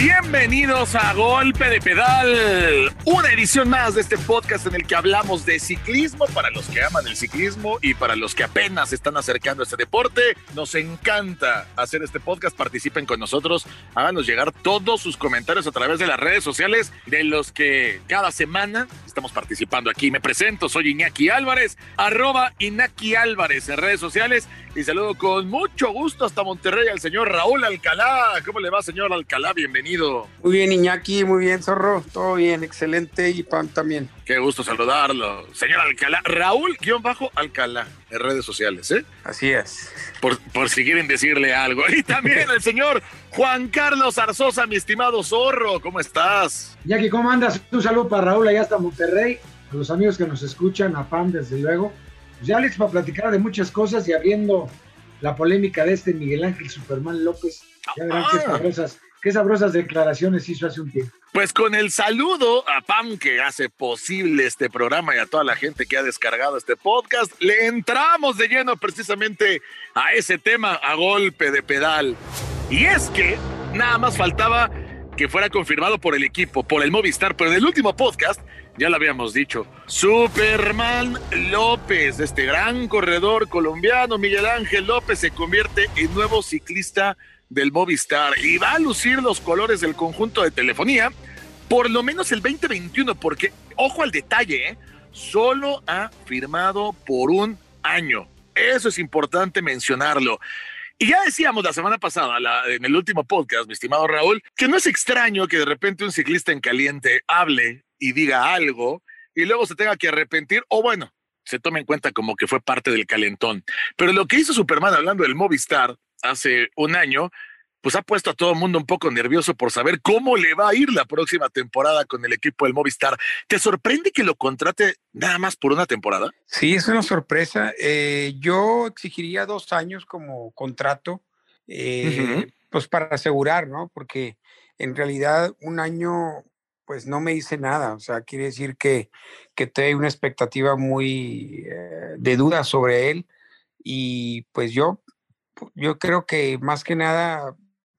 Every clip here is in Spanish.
Bienvenidos a Golpe de Pedal, una edición más de este podcast en el que hablamos de ciclismo para los que aman el ciclismo y para los que apenas están acercando a este deporte. Nos encanta hacer este podcast, participen con nosotros, háganos llegar todos sus comentarios a través de las redes sociales de los que cada semana estamos participando aquí. Me presento, soy Iñaki Álvarez, arroba Iñaki Álvarez en redes sociales y saludo con mucho gusto hasta Monterrey al señor Raúl Alcalá. ¿Cómo le va, señor Alcalá? Bienvenido. Muy bien, Iñaki, muy bien, Zorro. Todo bien, excelente. Y Pam también. Qué gusto saludarlo. Señor Alcalá, Raúl, guion bajo Alcalá, en redes sociales, ¿eh? Así es. Por, por si quieren decirle algo. Y también el señor Juan Carlos Arzosa, mi estimado Zorro, ¿cómo estás? Iñaki, ¿cómo andas? Un saludo para Raúl allá hasta Monterrey, a los amigos que nos escuchan, a Pam, desde luego. Pues ya Alex, para platicar de muchas cosas y abriendo la polémica de este Miguel Ángel Superman López. Ya verán qué, Ah. sabrosas, qué sabrosas declaraciones hizo hace un tiempo. Pues con el saludo a Pam que hace posible este programa y a toda la gente que ha descargado este podcast, le entramos de lleno precisamente a ese tema a golpe de pedal. Y es que nada más faltaba que fuera confirmado por el equipo, por el Movistar, pero en el último podcast ya lo habíamos dicho, Superman López, este gran corredor colombiano, Miguel Ángel López, se convierte en nuevo ciclista del Movistar y va a lucir los colores del conjunto de telefonía por lo menos el 2021, porque, ojo al detalle, ¿eh? solo ha firmado por un año. Eso es importante mencionarlo. Y ya decíamos la semana pasada, en el último podcast, mi estimado Raúl, que no es extraño que de repente un ciclista en caliente hable y diga algo y luego se tenga que arrepentir, o bueno, se tome en cuenta como que fue parte del calentón. Pero lo que hizo Superman hablando del Movistar hace un año, pues ha puesto a todo el mundo un poco nervioso por saber cómo le va a ir la próxima temporada con el equipo del Movistar. ¿Te sorprende que lo contrate nada más por una temporada? Sí, es una sorpresa. Eh, yo exigiría dos años como contrato, eh, pues para asegurar, ¿no? Porque en realidad un año, pues no me dice nada. O sea, quiere decir que, que te hay una expectativa muy eh, de duda sobre él. Y pues yo, yo creo que más que nada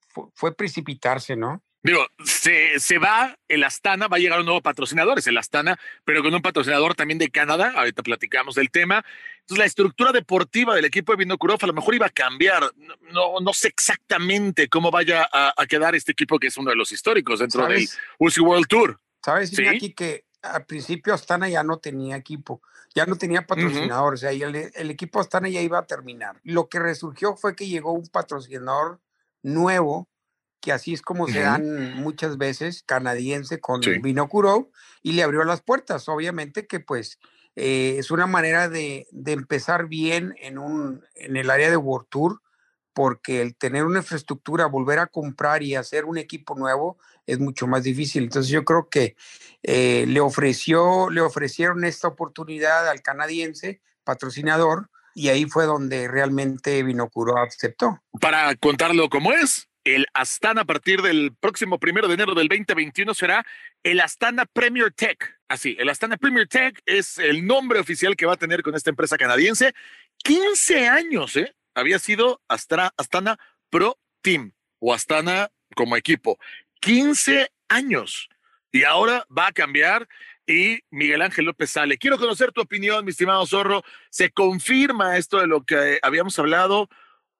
fu- fue precipitarse, ¿no? Digo, se, se va el Astana, va a llegar un nuevo patrocinador, es el Astana, pero con un patrocinador también de Canadá. Ahorita platicamos del tema. Entonces, la estructura deportiva del equipo de Vinokurov a lo mejor iba a cambiar. No, no, sé exactamente cómo vaya a, a quedar este equipo que es uno de los históricos dentro del. UCI World Tour. ¿Sabes, Sí. Que al principio Astana ya no tenía equipo, ya no tenía patrocinador, o sea, y el, el equipo Astana ya iba a terminar. Lo que resurgió fue que llegó un patrocinador nuevo, que así es como se dan muchas veces, canadiense con Sí. Vinocuro, y le abrió las puertas. Obviamente que pues eh, es una manera de, de empezar bien en, un, en el área de World Tour, porque el tener una infraestructura, volver a comprar y hacer un equipo nuevo es mucho más difícil. Entonces yo creo que eh, le ofreció, le ofrecieron esta oportunidad al canadiense patrocinador y ahí fue donde realmente Vinocuro aceptó. Para contarlo como es, el Astana a partir del próximo primero de enero del 2021 será el Astana Premier Tech. Así, el Astana Premier Tech es el nombre oficial que va a tener con esta empresa canadiense. 15 años, ¿eh? Había sido Astana, Astana Pro Team o Astana como equipo. 15 años. Y ahora va a cambiar y Miguel Ángel López sale. Quiero conocer tu opinión, mi estimado Zorro. Se confirma esto de lo que habíamos hablado.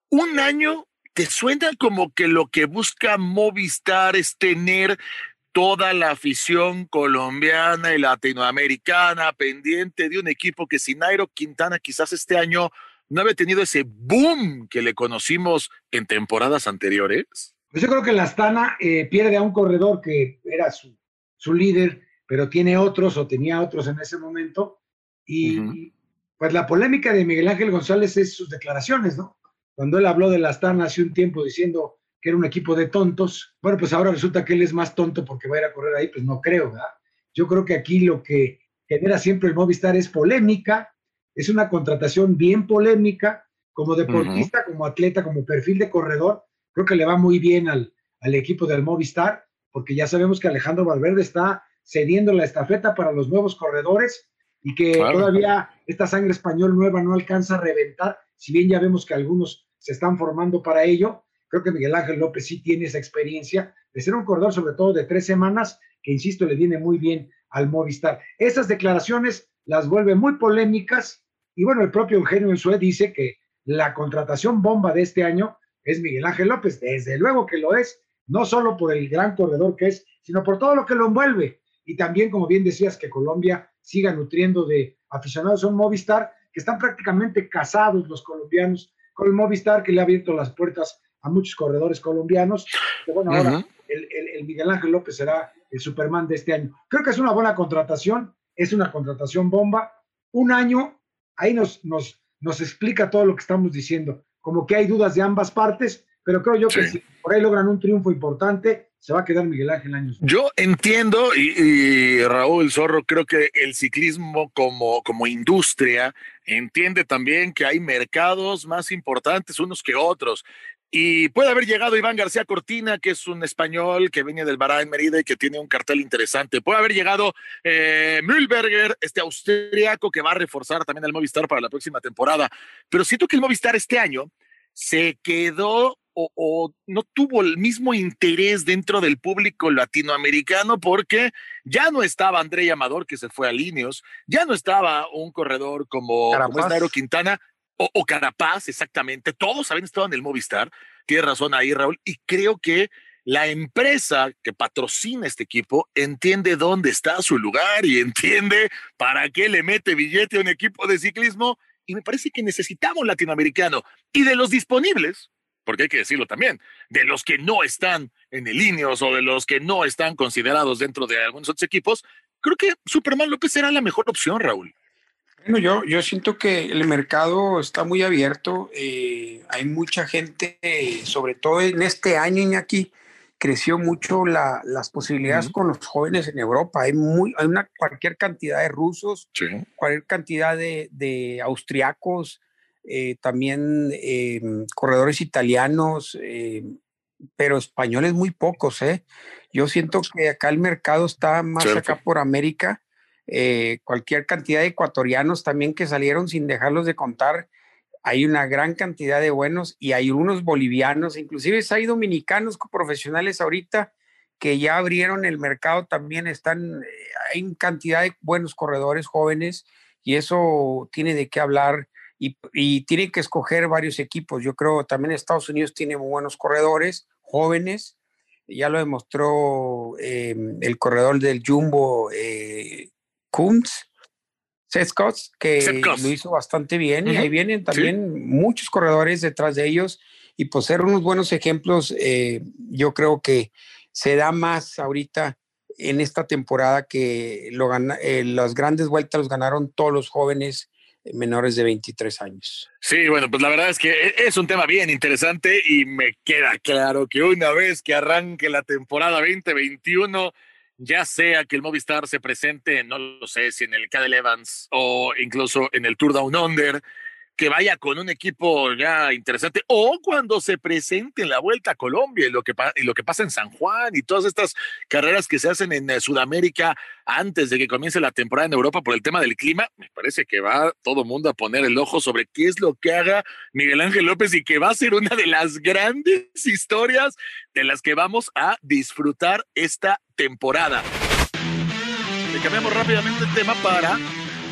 Un año, ¿te suena como que lo que busca Movistar es tener toda la afición colombiana y latinoamericana pendiente de un equipo que sin Nairo Quintana quizás este año no había tenido ese boom que le conocimos en temporadas anteriores? Pues yo creo que la Astana eh, pierde a un corredor que era su, su líder, pero tiene otros o tenía otros en ese momento. Y pues la polémica de Miguel Ángel González es sus declaraciones, ¿no? Cuando él habló de la Astana hace un tiempo diciendo que era un equipo de tontos, bueno, pues ahora resulta que él es más tonto porque va a ir a correr ahí, pues no creo, ¿verdad? Yo creo que aquí lo que genera siempre el Movistar es polémica, es una contratación bien polémica, como deportista, como atleta, como perfil de corredor, creo que le va muy bien al, al equipo del Movistar, porque ya sabemos que Alejandro Valverde está cediendo la estafeta para los nuevos corredores y que Claro. todavía esta sangre español nueva no alcanza a reventar, si bien ya vemos que algunos se están formando para ello, creo que Miguel Ángel López sí tiene esa experiencia de ser un corredor, sobre todo de tres semanas, que insisto, le viene muy bien al Movistar. Esas declaraciones las vuelve muy polémicas y bueno, el propio Eugenio Ensue dice que la contratación bomba de este año es Miguel Ángel López, desde luego que lo es, no solo por el gran corredor que es, sino por todo lo que lo envuelve. Y también, como bien decías, que Colombia siga nutriendo de aficionados a un Movistar, que están prácticamente casados los colombianos con el Movistar, que le ha abierto las puertas a muchos corredores colombianos. Que bueno, ahora el, Miguel Ángel López será el Superman de este año. Creo que es una buena contratación, es una contratación bomba. Un año, ahí nos, nos, nos explica todo lo que estamos diciendo. Como que hay dudas de ambas partes, pero creo yo que si por ahí logran un triunfo importante, se va a quedar Miguel Ángel años. Yo entiendo, y, Raúl Zorro, creo que el ciclismo como, como industria entiende también que hay mercados más importantes unos que otros. Y puede haber llegado Iván García Cortina, que es un español que viene del Bahrain Merida y que tiene un cartel interesante. Puede haber llegado eh, Mühlberger, este austriaco que va a reforzar también al Movistar para la próxima temporada. Pero siento que el Movistar este año se quedó o, no tuvo el mismo interés dentro del público latinoamericano porque ya no estaba André Amador, que se fue a Líneos, ya no estaba un corredor como, como Quintana o, Carapaz, exactamente. Todos habían estado en el Movistar. Tiene razón ahí, Raúl. Y creo que la empresa que patrocina este equipo entiende dónde está su lugar y entiende para qué le mete billete a un equipo de ciclismo. Y me parece que necesitamos latinoamericano. Y de los disponibles, porque hay que decirlo también, de los que no están en el Ineos o de los que no están considerados dentro de algunos otros equipos, creo que Superman López será la mejor opción, Raúl. Bueno, yo, yo siento que el mercado está muy abierto. Eh, hay mucha gente, sobre todo en este año, Iñaki, creció mucho las posibilidades con los jóvenes en Europa. Hay, muy, hay una, cualquier cantidad de rusos, cualquier cantidad de, de austriacos, eh, también eh, corredores italianos, pero españoles muy pocos. ¿eh? Yo siento que acá el mercado está más acá por América. Cualquier cantidad de ecuatorianos también que salieron sin dejarlos de contar. Hay una gran cantidad de buenos y hay unos bolivianos, inclusive hay dominicanos profesionales ahorita que ya abrieron el mercado también, están, hay cantidad de buenos corredores jóvenes y eso tiene de qué hablar y, y tienen que escoger varios equipos. Yo creo también Estados Unidos tiene muy buenos corredores, jóvenes. Ya lo demostró eh, el corredor del Jumbo, eh, Kunz, Seth que lo hizo bastante bien. Y ahí vienen también muchos corredores detrás de ellos. Y por ser unos buenos ejemplos, eh, yo creo que se da más ahorita en esta temporada que lo eh, las grandes vueltas los ganaron todos los jóvenes menores de 23 años. Sí, bueno, pues la verdad es que e, es un tema bien interesante y me queda claro que una vez que arranque la temporada 2021, ya sea que el Movistar se presente, no lo sé, si en el Cadel Evans o incluso en el Tour Down Under, que vaya con un equipo ya interesante, o cuando se presente en la Vuelta a Colombia y lo que, pasa en San Juan y todas estas carreras que se hacen en eh, Sudamérica antes de que comience la temporada en Europa por el tema del clima, me parece que va todo mundo a poner el ojo sobre qué es lo que haga Miguel Ángel López y que va a ser una de las grandes historias de las que vamos a disfrutar esta temporada. Le cambiamos rápidamente el tema para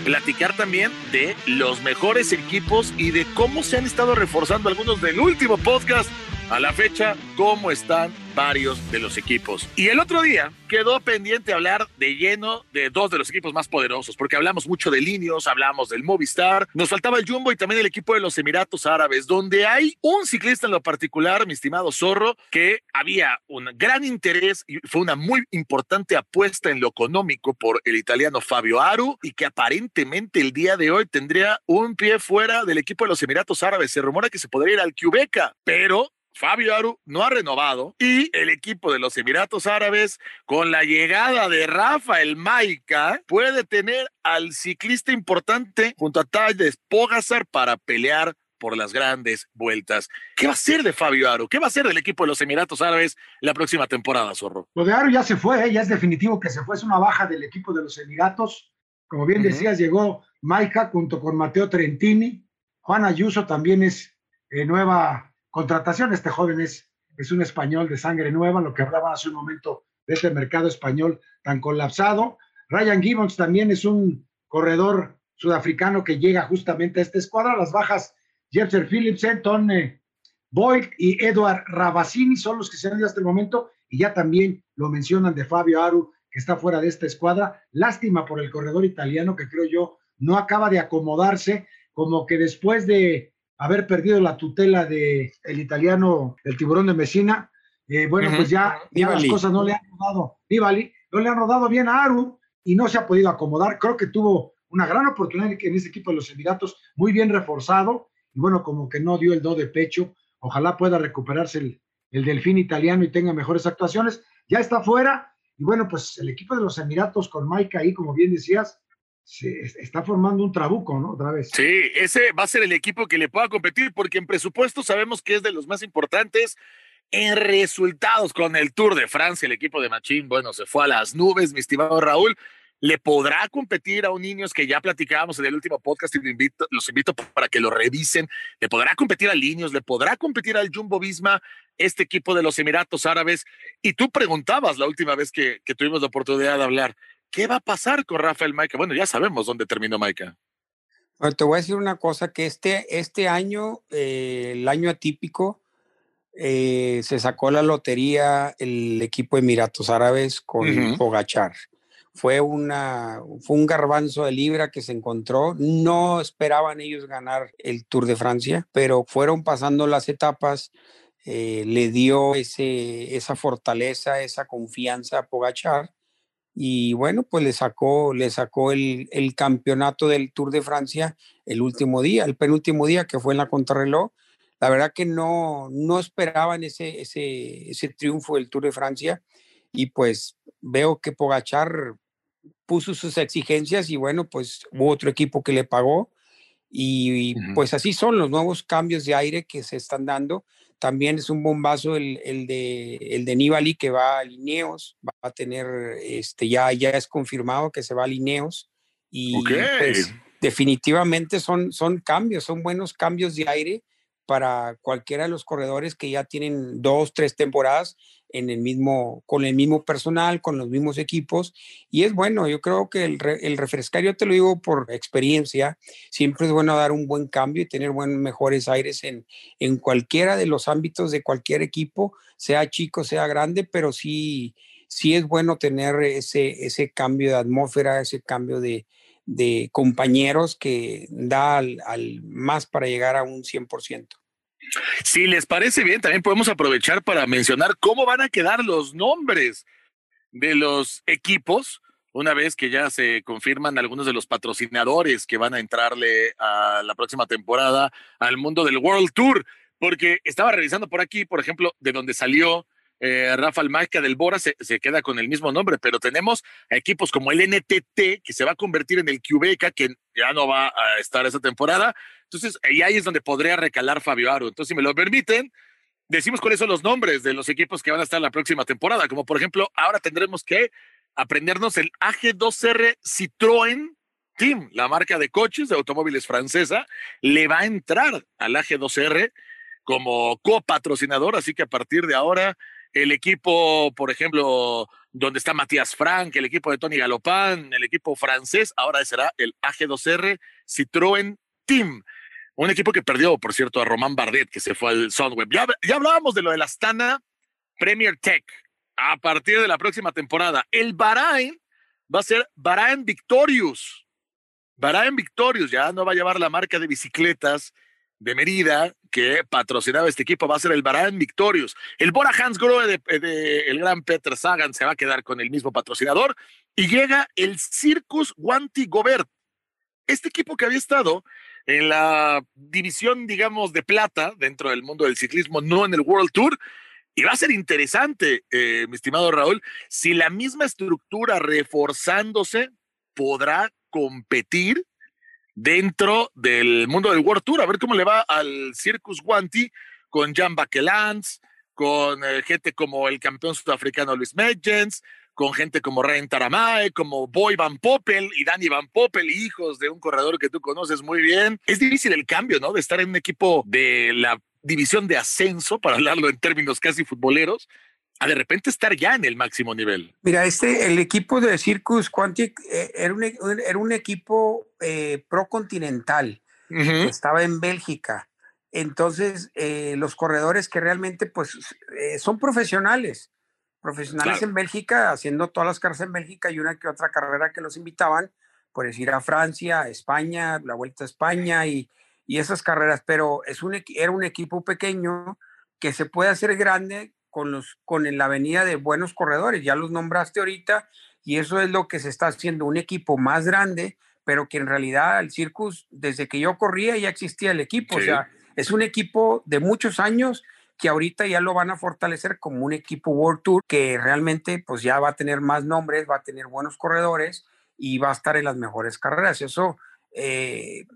platicar también de los mejores equipos y de cómo se han estado reforzando algunos del último podcast a la fecha, cómo están varios de los equipos. Y el otro día quedó pendiente hablar de lleno de dos de los equipos más poderosos, porque hablamos mucho de Linios, hablamos del Movistar, nos faltaba el Jumbo y también el equipo de los Emiratos Árabes, donde hay un ciclista en lo particular, mi estimado Zorro, que había un gran interés y fue una muy importante apuesta en lo económico por el italiano Fabio Aru y que aparentemente el día de hoy tendría un pie fuera del equipo de los Emiratos Árabes. Se rumora que se podría ir al Quebeca, pero Fabio Aru no ha renovado y el equipo de los Emiratos Árabes, con la llegada de Rafael Maica, puede tener al ciclista importante junto a Tadej Pogacar para pelear por las grandes vueltas. ¿Qué va a ser de Fabio Aru? ¿Qué va a ser del equipo de los Emiratos Árabes la próxima temporada, Zorro? Lo de Aru ya se fue, ¿eh? ya es definitivo que se fue, es una baja del equipo de los Emiratos. Como bien decías, llegó Maica junto con Mateo Trentini. Juan Ayuso también es eh, nueva contratación. Este joven es es un español de sangre nueva, lo que hablaba hace un momento de este mercado español tan colapsado. Ryan Gibbons también es un corredor sudafricano que llega justamente a esta escuadra. Las bajas, Jefferson Philipsen, Tony Boyd y Edward Rabasini son los que se han ido hasta el momento y ya también lo mencionan de Fabio Aru, que está fuera de esta escuadra. Lástima por el corredor italiano que creo yo no acaba de acomodarse, como que después de haber perdido la tutela de el italiano, el tiburón de Messina, eh, bueno, pues ya, las cosas no le han rodado, no le han rodado bien a Aru y no se ha podido acomodar. Creo que tuvo una gran oportunidad en ese equipo de los Emiratos, muy bien reforzado, y bueno, como que no dio el do de pecho. Ojalá pueda recuperarse el, el delfín italiano y tenga mejores actuaciones. Ya está fuera, y bueno, pues el equipo de los Emiratos con Mike ahí, como bien decías, se está formando un trabuco, ¿no? Otra vez. Sí, ese va a ser el equipo que le pueda competir, porque en presupuesto sabemos que es de los más importantes. En resultados con el Tour de Francia, el equipo de Machín, bueno, se fue a las nubes, mi estimado Raúl le podrá competir a un niños que ya platicábamos en el último podcast y invito, los invito para que lo revisen. Le podrá competir a niños, le podrá competir al Jumbo Visma, este equipo de los Emiratos Árabes. Y tú preguntabas la última vez que, tuvimos la oportunidad de hablar, ¿qué va a pasar con Rafael Maica? Bueno, ya sabemos dónde terminó Maica. Bueno, te voy a decir una cosa, que este, este año, eh, el año atípico, eh, se sacó la lotería el equipo de Emiratos Árabes con Pogachar fue, una, fue un garbanzo de libra que se encontró. No esperaban ellos ganar el Tour de Francia, pero fueron pasando las etapas. Eh, le dio ese, esa fortaleza, esa confianza a Pogachar. Y bueno, pues le sacó, le sacó el, el campeonato del Tour de Francia el último día, el penúltimo día que fue en la contrarreloj. La verdad que no, no esperaban ese, ese, ese triunfo del Tour de Francia y pues veo que Pogachar puso sus exigencias y bueno, pues hubo otro equipo que le pagó y, pues así son los nuevos cambios de aire que se están dando. También es un bombazo el, el de, el de Nibali que va a Lineos, va a tener, este, ya, ya es confirmado que se va a Lineos y pues, definitivamente son, son cambios, son buenos cambios de aire para cualquiera de los corredores que ya tienen dos, tres temporadas en el mismo, con el mismo personal, con los mismos equipos. Y es bueno, yo creo que el, el refrescar, yo te lo digo por experiencia, siempre es bueno dar un buen cambio y tener buen, mejores aires en, en cualquiera de los ámbitos de cualquier equipo, sea chico, sea grande, pero sí, sí es bueno tener ese, ese cambio de atmósfera, ese cambio de, de compañeros que da al, más para llegar a un 100%. Si les parece bien, también podemos aprovechar para mencionar cómo van a quedar los nombres de los equipos una vez que ya se confirman algunos de los patrocinadores que van a entrarle a la próxima temporada al mundo del World Tour, porque estaba revisando por aquí, por ejemplo, de donde salió eh, Rafael Maica del Bora se, queda con el mismo nombre, pero tenemos equipos como el NTT, que se va a convertir en el QBK, que ya no va a estar esa temporada. Entonces, ahí es donde podría recalar Fabio Aro. Entonces, si me lo permiten, decimos cuáles son los nombres de los equipos que van a estar la próxima temporada, como por ejemplo, ahora tendremos que aprendernos el AG2R Citroën Team, la marca de coches de automóviles francesa, le va a entrar al AG2R como copatrocinador, así que a partir de ahora el equipo, por ejemplo, donde está Matías Frank, el equipo de Tony Galopán, el equipo francés, ahora será el AG2R Citroën Team. Un equipo que perdió, por cierto, a Román Bardet, que se fue al Soundweb. Ya, ya hablábamos de lo de la Astana Premier Tech. A partir de la próxima temporada, el Bahrain va a ser Bahrain Victorious. Bahrain Victorious ya no va a llevar la marca de bicicletas de Merida que patrocinaba este equipo va a ser el Bahrain Victorious. El Bora Hansgrohe de, de, el gran Peter Sagan se va a quedar con el mismo patrocinador y llega el Circus Guanti Gobert. Este equipo que había estado en la división, digamos, de plata dentro del mundo del ciclismo, no en el World Tour. Y va a ser interesante, eh, mi estimado Raúl, si la misma estructura reforzándose podrá competir dentro del mundo del World Tour, a ver cómo le va al Circus Guanti con Jan Bakelans, con eh, gente como el campeón sudafricano Luis Medgens, con gente como Ren Taramae, como Boy Van Poppel y Danny Van Poppel, hijos de un corredor que tú conoces muy bien. Es difícil el cambio, ¿no? De estar en un equipo de la división de ascenso, para hablarlo en términos casi futboleros, a de repente estar ya en el máximo nivel. Mira, este, el equipo de Circus Quantic eh, era, un, era un equipo eh, procontinental que estaba en Bélgica. Entonces, eh, los corredores que realmente pues eh, son profesionales, profesionales en Bélgica, haciendo todas las carreras en Bélgica y una que otra carrera que los invitaban, por decir a Francia, a España, la Vuelta a España y, y esas carreras, pero es un, era un equipo pequeño que se puede hacer grande con, los, con la venida de buenos corredores, ya los nombraste ahorita, y eso es lo que se está haciendo, un equipo más grande, pero que en realidad el Circus, desde que yo corría ya existía el equipo, o sea, es un equipo de muchos años que ahorita ya lo van a fortalecer como un equipo World Tour que realmente pues ya va a tener más nombres, va a tener buenos corredores y va a estar en las mejores carreras. Eso eh,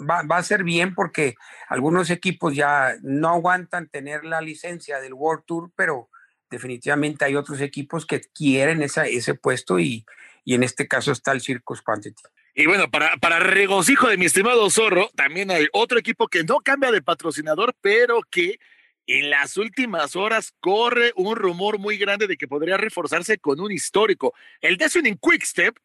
va, a ser bien porque algunos equipos ya no aguantan tener la licencia del World Tour, pero definitivamente hay otros equipos que quieren esa, ese puesto y, y en este caso está el Circus Quantity. Y bueno, para, para regocijo de mi estimado Zorro, también hay otro equipo que no cambia de patrocinador, pero que en las últimas horas corre un rumor muy grande de que podría reforzarse con un histórico. El Destiny Quickstep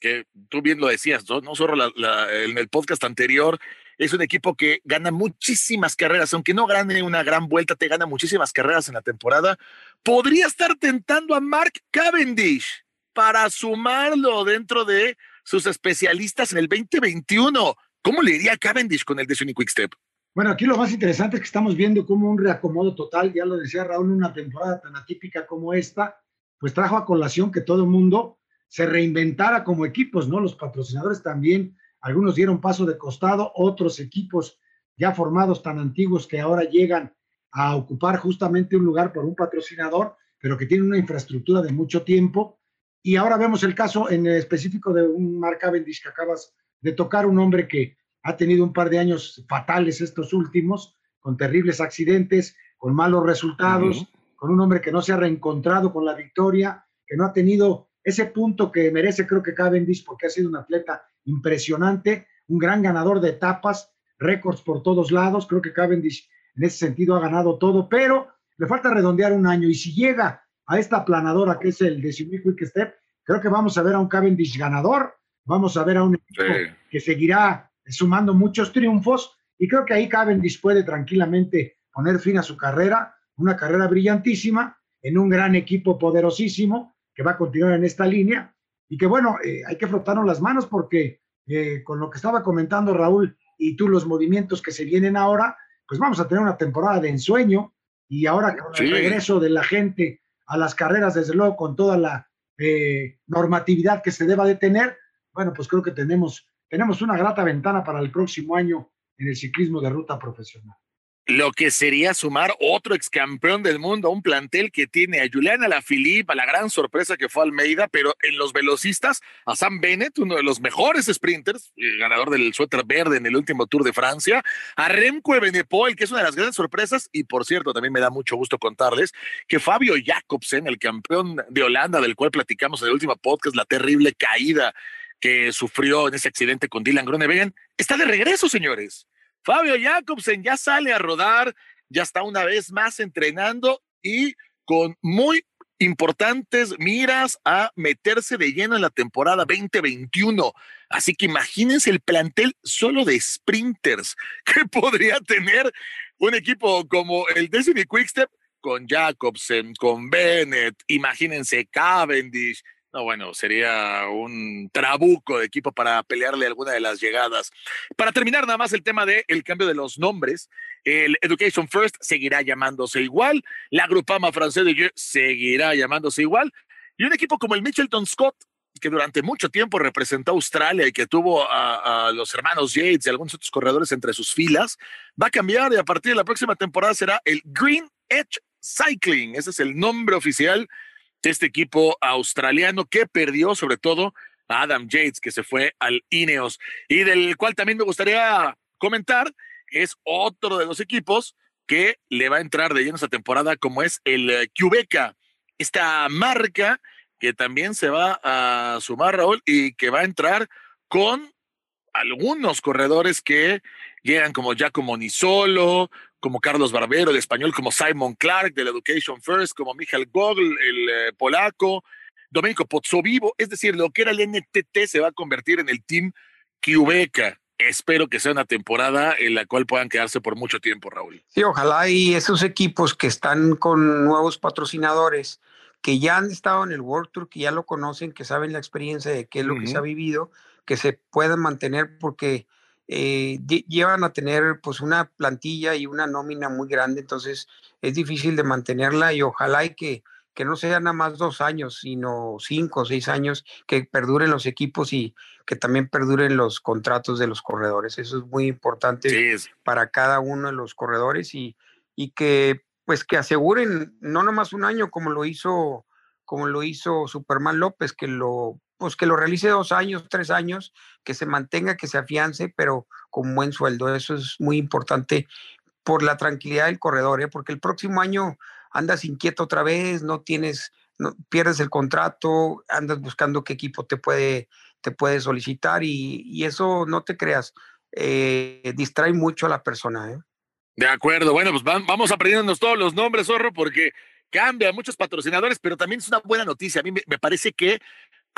que tú bien lo decías, no, no solo en el podcast anterior, es un equipo que gana muchísimas carreras, aunque no gane una gran vuelta, te gana muchísimas carreras en la temporada. Podría estar tentando a Mark Cavendish para sumarlo dentro de sus especialistas en el 2021. ¿Cómo le iría a Cavendish con el de Quick Quickstep? Bueno, aquí lo más interesante es que estamos viendo como un reacomodo total, ya lo decía Raúl, una temporada tan atípica como esta, pues trajo a colación que todo el mundo se reinventara como equipos, ¿no? Los patrocinadores también, algunos dieron paso de costado, otros equipos ya formados tan antiguos que ahora llegan a ocupar justamente un lugar por un patrocinador, pero que tienen una infraestructura de mucho tiempo. Y ahora vemos el caso en específico de un Mark Cavendish que acabas de tocar, un hombre que ha tenido un par de años fatales estos últimos, con terribles accidentes, con malos resultados, con un hombre que no se ha reencontrado con la victoria, que no ha tenido ese punto que merece creo que Cavendish porque ha sido un atleta impresionante, un gran ganador de etapas, récords por todos lados, creo que Cavendish en ese sentido ha ganado todo, pero le falta redondear un año y si llega a esta planadora que es el de Quick Step, creo que vamos a ver a un Cavendish ganador, vamos a ver a un equipo que seguirá sumando muchos triunfos. Y creo que ahí Cavendish puede tranquilamente poner fin a su carrera, una carrera brillantísima en un gran equipo poderosísimo que va a continuar en esta línea. Y que bueno, eh, hay que frotarnos las manos porque eh, con lo que estaba comentando Raúl y tú los movimientos que se vienen ahora, pues vamos a tener una temporada de ensueño. Y ahora con el regreso de la gente a las carreras, desde luego con toda la eh, normatividad que se deba de tener, bueno, pues creo que tenemos, tenemos una grata ventana para el próximo año en el ciclismo de ruta profesional. Lo que sería sumar otro ex campeón del mundo a un plantel que tiene a Juliana Alaphilippe, a la gran sorpresa que fue Almeida, pero en los velocistas, a Sam Bennett, uno de los mejores sprinters, eh, ganador del suéter verde en el último Tour de Francia, a Remco Evenepoel, que es una de las grandes sorpresas, y por cierto, también me da mucho gusto contarles que Fabio Jacobsen, el campeón de Holanda, del cual platicamos en el último podcast, la terrible caída que sufrió en ese accidente con Dylan Groenewegen, está de regreso, señores. Fabio Jacobsen ya sale a rodar, ya está una vez más entrenando y con muy importantes miras a meterse de lleno en la temporada 2021. Así que imagínense el plantel solo de sprinters que podría tener un equipo como el Destiny Quickstep con Jacobsen, con Bennett, imagínense Cavendish, no, bueno, sería un trabuco de equipo para pelearle alguna de las llegadas. Para terminar, nada más el tema del el cambio de los nombres. El Education First seguirá llamándose igual. La Grupama Francés de seguirá llamándose igual. Y un equipo como el Mitchelton Scott, que durante mucho tiempo representó a Australia y que tuvo a, los hermanos Yates y algunos otros corredores entre sus filas, va a cambiar y a partir de la próxima temporada será el Green Edge Cycling. Ese es el nombre oficial este equipo australiano que perdió sobre todo a Adam Yates, que se fue al Ineos, y del cual también me gustaría comentar, es otro de los equipos que le va a entrar de lleno esta temporada, como es el Quebeca, esta marca que también se va a sumar, Raúl, y que va a entrar con algunos corredores que llegan como Giacomo Nisolo, como Carlos Barbero, el español como Simon Clark, del Education First, como Michael Gogol, el eh, polaco, Domenico Pozzovivo, es decir, lo que era el NTT se va a convertir en el Team Quebec. Espero que sea una temporada en la cual puedan quedarse por mucho tiempo, Raúl. Sí, ojalá y esos equipos que están con nuevos patrocinadores, que ya han estado en el World Tour, que ya lo conocen, que saben la experiencia de qué es lo que se ha vivido, que se puedan mantener porque eh, llevan a tener pues una plantilla y una nómina muy grande, entonces es difícil de mantenerla y ojalá y que que no sean nada más dos años, sino cinco o seis años, que perduren los equipos y que también perduren los contratos de los corredores. Eso es muy importante para cada uno de los corredores y, y que pues que aseguren no nomás un año como lo hizo como lo hizo Superman López, que lo pues que lo realice dos años, tres años, que se mantenga, que se afiance, pero con buen sueldo. Eso es muy importante por la tranquilidad del corredor, ¿eh? porque el próximo año andas inquieto otra vez, no tienes, no, pierdes el contrato, andas buscando qué equipo te puede, te puede solicitar y, eso no te creas, eh, distrae mucho a la persona. ¿eh? De acuerdo, bueno, pues vamos aprendiéndonos todos los nombres, zorro, porque cambia muchos patrocinadores, pero también es una buena noticia. A mí me parece que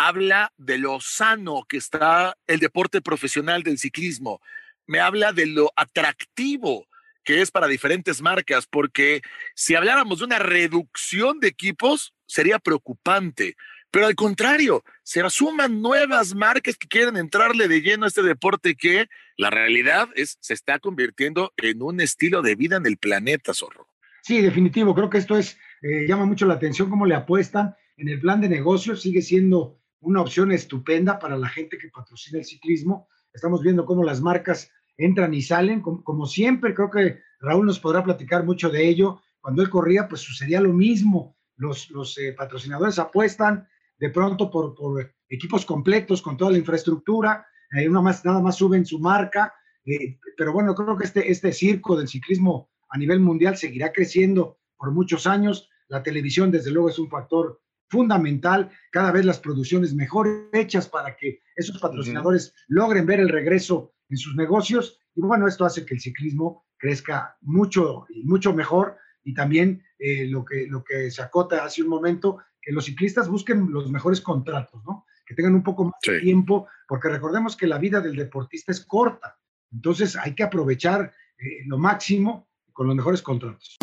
habla de lo sano que está el deporte profesional del ciclismo, me habla de lo atractivo que es para diferentes marcas, porque si habláramos de una reducción de equipos, sería preocupante. Pero al contrario, se suman nuevas marcas que quieren entrarle de lleno a este deporte que la realidad es se está convirtiendo en un estilo de vida en el planeta, Zorro. Sí, definitivo. Creo que esto es eh, llama mucho la atención cómo le apuestan en el plan de negocio. Sigue siendo una opción estupenda para la gente que patrocina el ciclismo. Estamos viendo cómo las marcas entran y salen, como, siempre, creo que Raúl nos podrá platicar mucho de ello. Cuando él corría, pues sucedía lo mismo. Los, los eh, patrocinadores apuestan de pronto por, por, equipos completos con toda la infraestructura, eh, una más, nada más suben su marca, eh, pero bueno, creo que este, este circo del ciclismo a nivel mundial seguirá creciendo por muchos años. La televisión, desde luego, es un factor fundamental, cada vez las producciones mejor hechas para que esos patrocinadores logren ver el regreso en sus negocios. Y bueno, esto hace que el ciclismo crezca mucho y mucho mejor. Y también eh, lo, que, lo que se acota hace un momento, que los ciclistas busquen los mejores contratos, ¿no? Que tengan un poco más de tiempo, porque recordemos que la vida del deportista es corta. Entonces hay que aprovechar eh, lo máximo con los mejores contratos.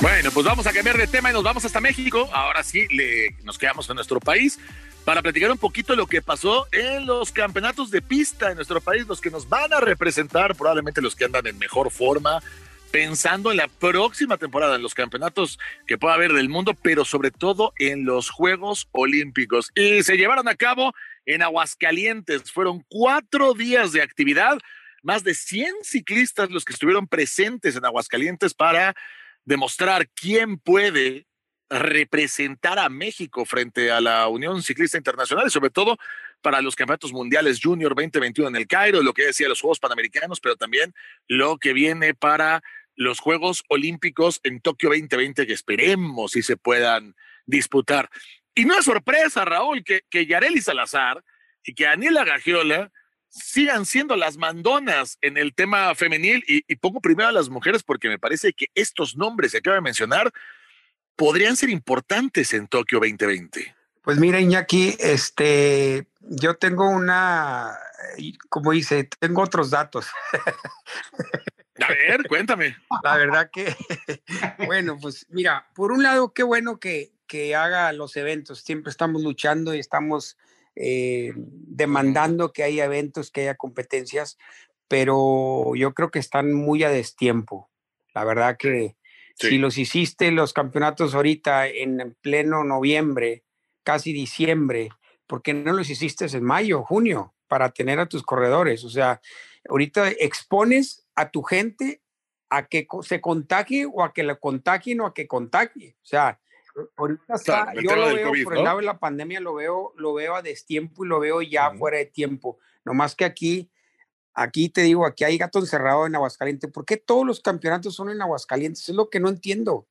Bueno, pues vamos a cambiar de tema y nos vamos hasta México. Ahora sí, nos quedamos en nuestro país para platicar un poquito lo que pasó en los campeonatos de pista en nuestro país, los que nos van a representar, probablemente los que andan en mejor forma, pensando en la próxima temporada, en los campeonatos que pueda haber del mundo, pero sobre todo en los Juegos Olímpicos. Y se llevaron a cabo en Aguascalientes. Fueron cuatro días de actividad, más de 100 ciclistas los que estuvieron presentes en Aguascalientes para demostrar quién puede representar a México frente a la Unión Ciclista Internacional y sobre todo para los campeonatos mundiales Junior 2021 en el Cairo, lo que decía los Juegos Panamericanos, pero también lo que viene para los Juegos Olímpicos en Tokio 2020 que esperemos si se puedan disputar. Y no es sorpresa, Raúl, que, que Yareli Salazar y que Aniela Gagiola sigan siendo las mandonas en el tema femenil y, y pongo primero a las mujeres porque me parece que estos nombres que acabo de mencionar podrían ser importantes en Tokio 2020? Pues mira, Iñaki, este, yo tengo una, como dice, tengo otros datos. A ver, cuéntame. La verdad que, bueno, pues mira, por un lado, qué bueno que, que haga los eventos. Siempre estamos luchando y estamos eh, demandando que haya eventos, que haya competencias, pero yo creo que están muy a destiempo. La verdad que si los hiciste los campeonatos ahorita en pleno noviembre, casi diciembre, ¿por qué no los hiciste en mayo, junio, para tener a tus corredores? O sea, ahorita expones a tu gente a que se contagie o a que la contagien o a que contagie. O sea, ahorita está, yo lo veo por el lado de la pandemia, lo veo, lo veo a destiempo y lo veo ya fuera de tiempo. No más que aquí Aquí te digo, aquí hay gato encerrado en Aguascalientes. ¿Por qué todos los campeonatos son en Aguascalientes? Es lo que no entiendo.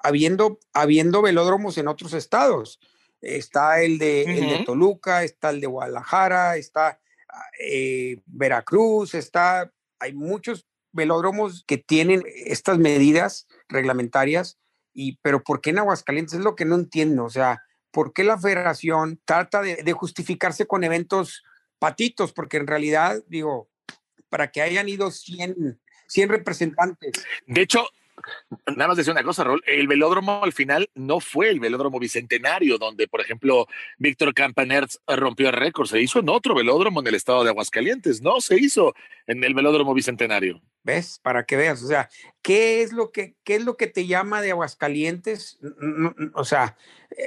Habiendo, habiendo velódromos en otros estados. Está el de, el de Toluca, está el de Guadalajara, está eh, Veracruz, está hay muchos velódromos que tienen estas medidas reglamentarias, y, pero ¿por qué en Aguascalientes? Es lo que no entiendo, o sea, ¿por qué la federación trata de, justificarse con eventos patitos? Porque en realidad, digo, para que hayan ido 100, 100 representantes. De hecho, Nada más decir una cosa, Rol. El velódromo al final no fue el velódromo bicentenario, donde, por ejemplo, Víctor Campanerz rompió el récord. Se hizo en otro velódromo en el estado de Aguascalientes. No se hizo en el velódromo bicentenario. ¿Ves? Para que veas. O sea, ¿qué es lo que, qué es lo que te llama de Aguascalientes? O sea,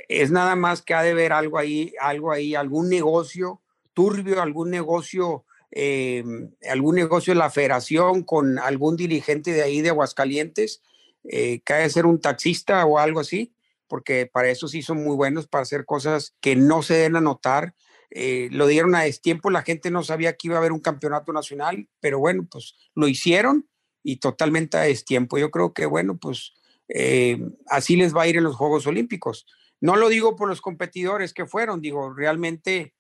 es nada más que ha de ver algo ahí, algo ahí, algún negocio turbio, algún negocio eh, algún negocio de la federación con algún dirigente de ahí de Aguascalientes, eh, que de ser un taxista o algo así, porque para eso sí son muy buenos, para hacer cosas que no se den a notar. Eh, lo dieron a destiempo, la gente no sabía que iba a haber un campeonato nacional, pero bueno, pues lo hicieron y totalmente a destiempo. Yo creo que, bueno, pues eh, así les va a ir en los Juegos Olímpicos. No lo digo por los competidores que fueron, digo, realmente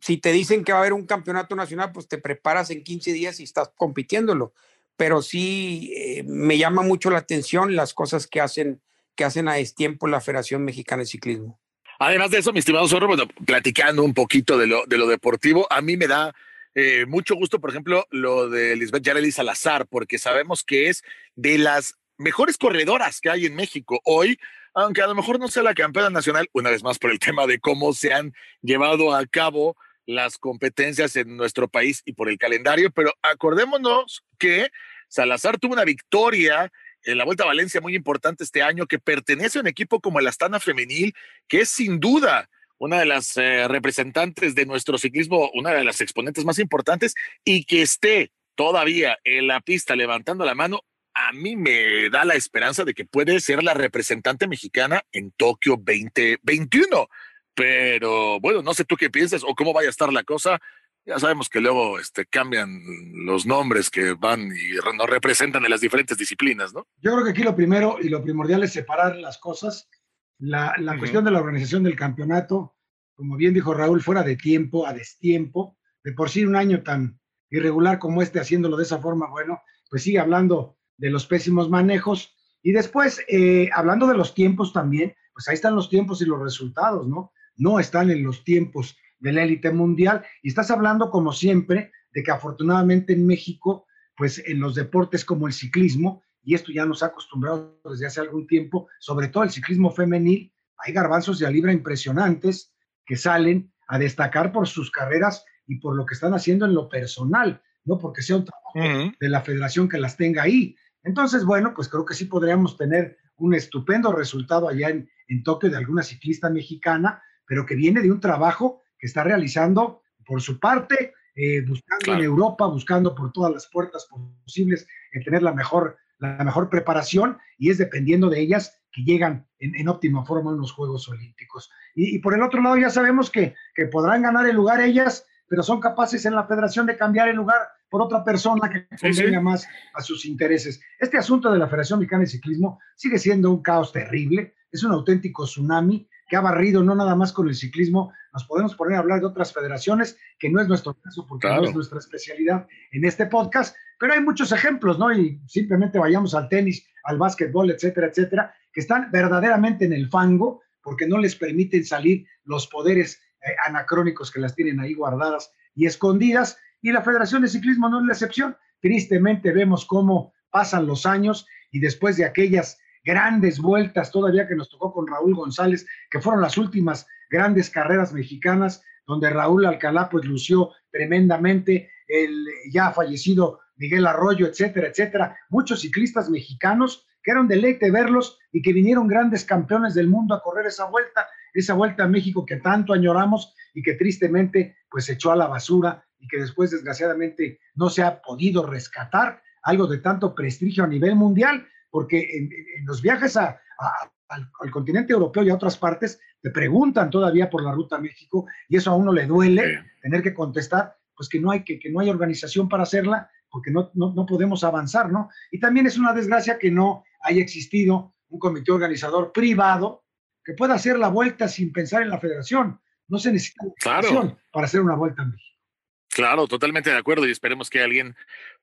si te dicen que va a haber un campeonato nacional, pues te preparas en 15 días y estás compitiéndolo. Pero sí eh, me llama mucho la atención las cosas que hacen, que hacen a destiempo la Federación Mexicana de Ciclismo. Además de eso, mi estimado Zorro, bueno, platicando un poquito de lo, de lo deportivo, a mí me da eh, mucho gusto, por ejemplo, lo de Lisbeth Yareli Salazar, porque sabemos que es de las mejores corredoras que hay en México. Hoy aunque a lo mejor no sea la campeona nacional, una vez más por el tema de cómo se han llevado a cabo las competencias en nuestro país y por el calendario, pero acordémonos que Salazar tuvo una victoria en la Vuelta a Valencia muy importante este año que pertenece a un equipo como el Astana Femenil, que es sin duda una de las eh, representantes de nuestro ciclismo, una de las exponentes más importantes, y que esté todavía en la pista levantando la mano, a mí me da la esperanza de que puede ser la representante mexicana en Tokio 2021. Pero bueno, no sé tú qué piensas o cómo vaya a estar la cosa. Ya sabemos que luego este, cambian los nombres que van y nos representan en las diferentes disciplinas, ¿no? Yo creo que aquí lo primero y lo primordial es separar las cosas. La, la cuestión de la organización del campeonato, como bien dijo Raúl, fuera de tiempo, a destiempo, de por sí un año tan irregular como este, haciéndolo de esa forma, bueno, pues sigue hablando de los pésimos manejos. Y después, eh, hablando de los tiempos también, pues ahí están los tiempos y los resultados, ¿no? No están en los tiempos de la élite mundial. Y estás hablando, como siempre, de que afortunadamente en México, pues en los deportes como el ciclismo, y esto ya nos ha acostumbrado desde hace algún tiempo, sobre todo el ciclismo femenil, hay garbanzos de a libra impresionantes que salen a destacar por sus carreras y por lo que están haciendo en lo personal, no porque sea un trabajo de la federación que las tenga ahí. Entonces, bueno, pues creo que sí podríamos tener un estupendo resultado allá en, en Tokio de alguna ciclista mexicana, pero que viene de un trabajo que está realizando por su parte, eh, buscando en Europa, buscando por todas las puertas posibles en tener la mejor, la mejor preparación y es dependiendo de ellas que llegan en, óptima forma a los Juegos Olímpicos. Y, por el otro lado ya sabemos que, que podrán ganar el lugar ellas, pero son capaces en la federación de cambiar el lugar por otra persona que convenga más a sus intereses. Este asunto de la Federación Mexicana de Ciclismo sigue siendo un caos terrible, es un auténtico tsunami que ha barrido no nada más con el ciclismo, nos podemos poner a hablar de otras federaciones, que no es nuestro caso porque no es nuestra especialidad en este podcast, pero hay muchos ejemplos, ¿no? Y simplemente vayamos al tenis, al básquetbol, etcétera, etcétera, que están verdaderamente en el fango porque no les permiten salir los poderes eh, anacrónicos que las tienen ahí guardadas y escondidas, y la Federación de Ciclismo no es la excepción. Tristemente vemos cómo pasan los años y después de aquellas grandes vueltas todavía que nos tocó con Raúl González, que fueron las últimas grandes carreras mexicanas, donde Raúl Alcalá pues lució tremendamente, el ya fallecido Miguel Arroyo, etcétera, etcétera, muchos ciclistas mexicanos que era un deleite verlos y que vinieron grandes campeones del mundo a correr esa vuelta, esa vuelta a México que tanto añoramos y que tristemente pues echó a la basura y que después desgraciadamente no se ha podido rescatar, algo de tanto prestigio a nivel mundial, porque en, los viajes al, continente europeo y a otras partes te preguntan todavía por la ruta a México y eso a uno le duele tener que contestar, pues que no hay, que, que no hay organización para hacerla porque no, no, no, podemos avanzar, ¿no? Y también es una desgracia que no haya existido un comité organizador privado que pueda hacer la vuelta sin pensar en la federación. No se necesita claro. para hacer una vuelta en México. Claro, totalmente de acuerdo y esperemos que alguien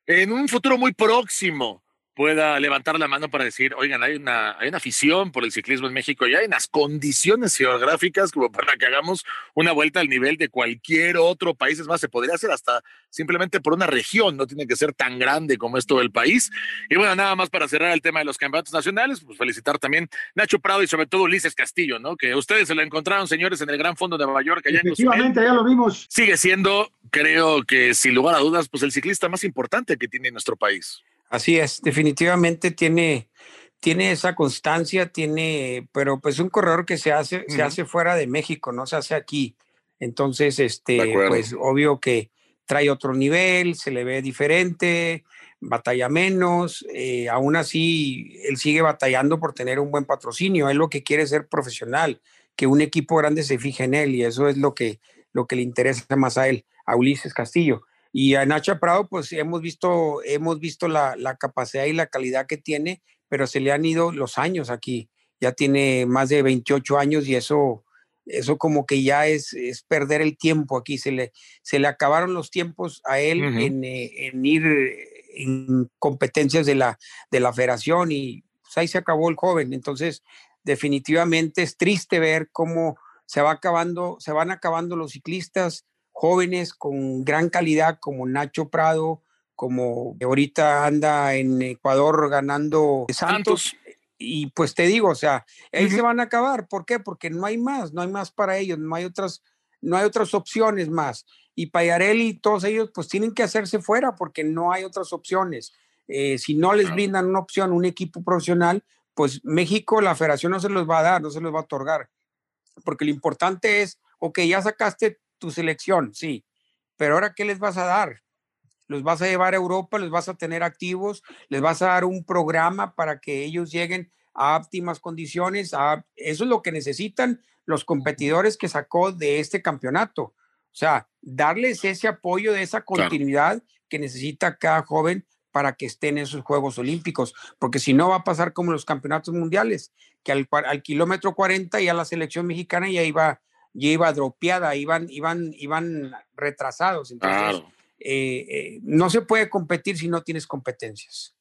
en un futuro muy próximo pueda levantar la mano para decir, oigan, hay una, hay una afición por el ciclismo en México y hay unas condiciones geográficas como para que hagamos una vuelta al nivel de cualquier otro país. Es más, se podría hacer hasta simplemente por una región, no tiene que ser tan grande como es todo el país. Y bueno, nada más para cerrar el tema de los campeonatos nacionales, pues felicitar también Nacho Prado y sobre todo Ulises Castillo, ¿no? Que ustedes se lo encontraron, señores, en el Gran Fondo de Nueva York. Allá Efectivamente, ya lo vimos. Sigue siendo, creo que sin lugar a dudas, pues el ciclista más importante que tiene nuestro país. Así es, definitivamente tiene, tiene esa constancia, tiene, pero pues un corredor que se hace, se hace fuera de México, no se hace aquí. Entonces, este, pues obvio que trae otro nivel, se le ve diferente, batalla menos, eh, aún así él sigue batallando por tener un buen patrocinio, él lo que quiere es ser profesional, que un equipo grande se fije en él y eso es lo que, lo que le interesa más a él, a Ulises Castillo. Y a Nacho Prado, pues hemos visto, hemos visto la, capacidad y la calidad que tiene, pero se le han ido los años aquí. Ya tiene más de 28 años y eso, eso como que ya es, es perder el tiempo aquí. Se le, se le acabaron los tiempos a él en, eh, en, ir en competencias de la, de la federación y pues, ahí se acabó el joven. Entonces, definitivamente es triste ver cómo se va acabando, se van acabando los ciclistas jóvenes con gran calidad como Nacho Prado, como ahorita anda en Ecuador ganando Santos. Y pues te digo, o sea, ahí se van a acabar. ¿Por qué? Porque no hay más, no hay más para ellos, no hay otras, no hay otras opciones más. Y Payarelli y todos ellos pues tienen que hacerse fuera porque no hay otras opciones. Eh, si no les brindan una opción, un equipo profesional, pues México, la federación no se los va a dar, no se los va a otorgar. Porque lo importante es, ok, ya sacaste tu selección, sí, pero ahora ¿qué les vas a dar? ¿Los vas a llevar a Europa? ¿Les vas a tener activos? ¿Les vas a dar un programa para que ellos lleguen a óptimas condiciones? Eso es lo que necesitan los competidores que sacó de este campeonato. O sea, darles ese apoyo de esa continuidad que necesita cada joven para que estén en esos Juegos Olímpicos, porque si no va a pasar como los campeonatos mundiales, que al, al kilómetro 40 ya la selección mexicana ya iba ya iba dropeada, iban, iban, iban retrasados. Entonces, eh, eh, no se puede competir si no tienes competencias.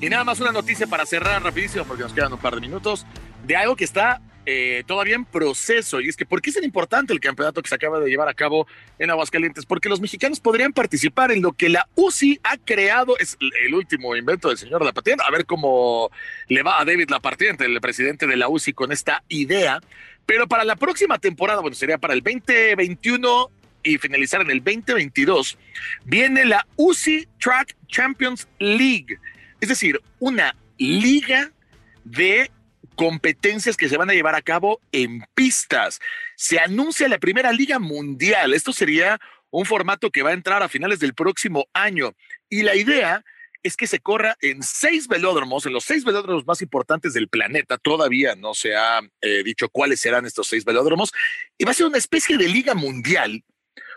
Y nada más una noticia para cerrar rapidísimo, porque nos quedan un par de minutos, de algo que está eh, todavía en proceso. Y es que, ¿por qué es tan importante el campeonato que se acaba de llevar a cabo en Aguascalientes? Porque los mexicanos podrían participar en lo que la UCI ha creado. Es el último invento del señor Lapatiente. A ver cómo le va a David Lapatiente, el presidente de la UCI, con esta idea. Pero para la próxima temporada, bueno, sería para el 2021 y finalizar en el 2022, viene la UCI Track Champions League es decir, una liga de competencias que se van a llevar a cabo en pistas. Se anuncia la primera liga mundial. Esto sería un formato que va a entrar a finales del próximo año. Y la idea es que se corra en seis velódromos, en los seis velódromos más importantes del planeta. Todavía no se ha eh, dicho cuáles serán estos seis velódromos. Y va a ser una especie de liga mundial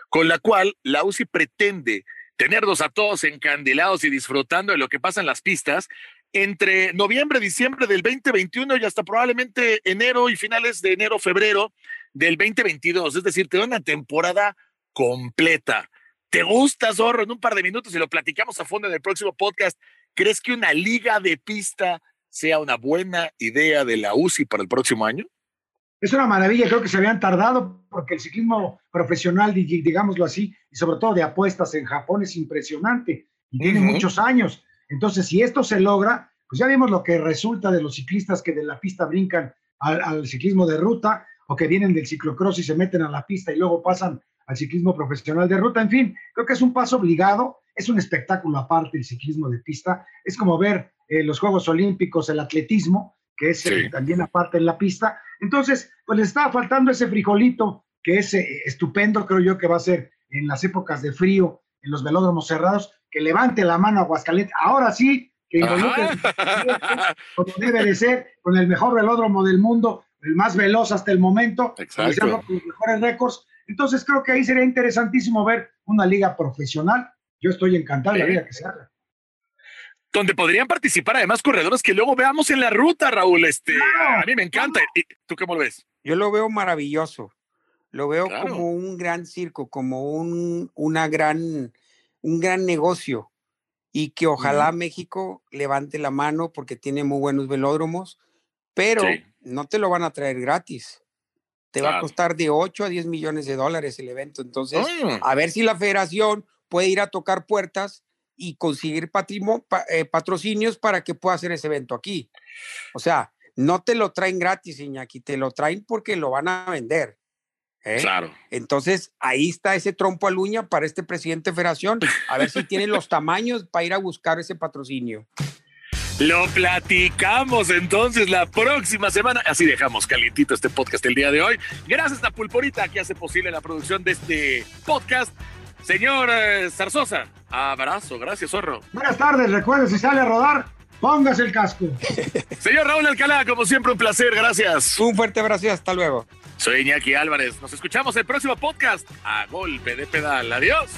con la cual la UCI pretende tenerlos a todos encandilados y disfrutando de lo que pasa en las pistas entre noviembre, diciembre del 2021 y hasta probablemente enero y finales de enero, febrero del 2022. Es decir, te da una temporada completa. ¿Te gusta, Zorro? En un par de minutos y lo platicamos a fondo en el próximo podcast. ¿Crees que una liga de pista sea una buena idea de la UCI para el próximo año? es una maravilla, creo que se habían tardado porque el ciclismo profesional, digámoslo así, y sobre todo de apuestas en Japón es impresionante y tiene muchos años. Entonces, si esto se logra, pues ya vimos lo que resulta de los ciclistas que de la pista brincan al, ciclismo de ruta o que vienen del ciclocross y se meten a la pista y luego pasan al ciclismo profesional de ruta. En fin, creo que es un paso obligado, es un espectáculo aparte el ciclismo de pista, es como ver eh, los Juegos Olímpicos, el atletismo, que es eh, también aparte en la pista. Entonces, pues le estaba faltando ese frijolito que es eh, estupendo, creo yo que va a ser en las épocas de frío, en los velódromos cerrados, que levante la mano a Aguascalientes. Ahora sí, que involucre como debe de ser, con el mejor velódromo del mundo, el más veloz hasta el momento, con los mejores récords. Entonces creo que ahí sería interesantísimo ver una liga profesional. Yo estoy encantado de la vida que se haga donde podrían participar además corredores que luego veamos en la ruta, Raúl. Este, a mí me encanta. ¿Y ¿Tú cómo lo ves? Yo lo veo maravilloso. Lo veo como un gran circo, como un, una gran, un gran negocio y que ojalá México levante la mano porque tiene muy buenos velódromos, pero no te lo van a traer gratis. Te va a costar de 8 a 10 millones de dólares el evento. Entonces, ah. a ver si la federación puede ir a tocar puertas y conseguir eh, patrocinios para que pueda hacer ese evento aquí. O sea, no te lo traen gratis, Iñaki, te lo traen porque lo van a vender. ¿Eh? Claro. Entonces, ahí está ese trompo al uña para este presidente de federación, a ver si tiene los tamaños para ir a buscar ese patrocinio. Lo platicamos entonces la próxima semana. Así dejamos calientito este podcast el día de hoy. Gracias a Pulporita que hace posible la producción de este podcast. Señor eh, Zarzosa, abrazo, gracias, zorro. Buenas tardes, recuerde si sale a rodar, póngase el casco. Señor Raúl Alcalá, como siempre, un placer, gracias. Un fuerte abrazo y hasta luego. Soy Iñaki Álvarez. Nos escuchamos el próximo podcast a golpe de pedal. Adiós.